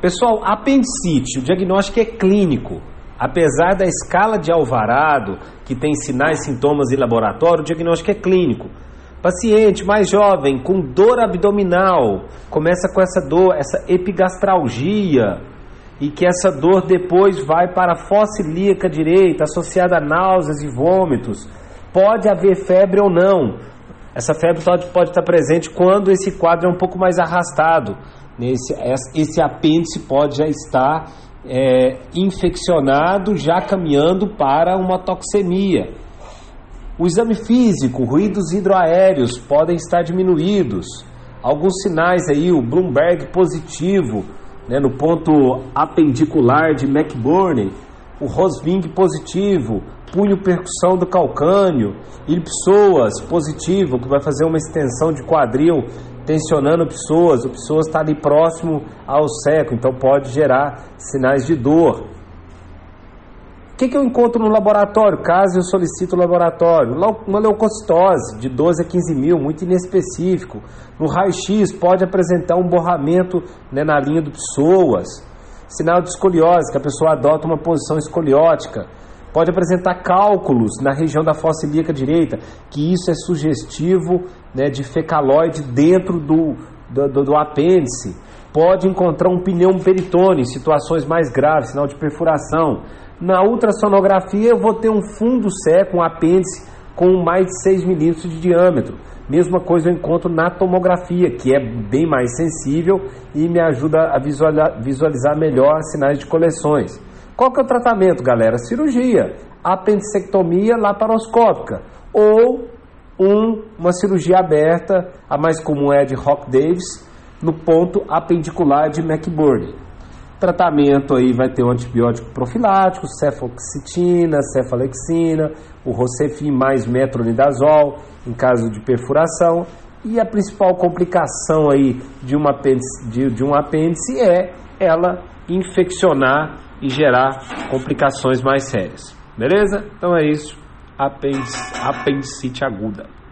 Pessoal, apendicite, o diagnóstico é clínico. Apesar da escala de Alvarado, que tem sinais, sintomas e laboratório, o diagnóstico é clínico. Paciente mais jovem, com dor abdominal, começa com essa dor, essa epigastralgia, e que essa dor depois vai para a fossa ilíaca direita, associada a náuseas e vômitos. Pode haver febre ou não. Essa febre pode, estar presente quando esse quadro é um pouco mais arrastado. Esse, esse apêndice pode já estar é, infeccionado, já caminhando para uma toxemia. O exame físico, ruídos hidroaéreos podem estar diminuídos. Alguns sinais aí, o Bloomberg positivo, né, no ponto apendicular de McBurney, o Rosving positivo, punho percussão do calcâneo, ipsoas positivo, que vai fazer uma extensão de quadril tensionando pessoas, o pessoas está ali próximo ao seco, então pode gerar sinais de dor. O que, que eu encontro no laboratório? Caso eu solicito o laboratório, uma leucocitose de 12 a 15 mil, muito inespecífico. No raio-x pode apresentar um borramento né, na linha do pessoas. Sinal de escoliose, que a pessoa adota uma posição escoliótica pode apresentar cálculos na região da fossa ilíaca direita, que isso é sugestivo né, de fecaloide dentro do, do, do, apêndice. Pode encontrar um pneu peritone em situações mais graves, sinal de perfuração. Na ultrassonografia, eu vou ter um fundo seco, um apêndice com mais de 6 milímetros de diâmetro. Mesma coisa eu encontro na tomografia, que é bem mais sensível e me ajuda a visualizar melhor sinais de coleções. Qual que é o tratamento, galera? Cirurgia, apendicectomia laparoscópica ou um, uma cirurgia aberta, a mais comum é a de Rock Davis, no ponto apendicular de McBurney. Tratamento aí vai ter o antibiótico profilático, cefoxitina, cefalexina, o Rocefin mais metronidazol em caso de perfuração. E a principal complicação aí de, uma apêndice, de, de um apêndice é ela infeccionar e gerar complicações mais sérias. Beleza? Então é isso. Apendicite aguda.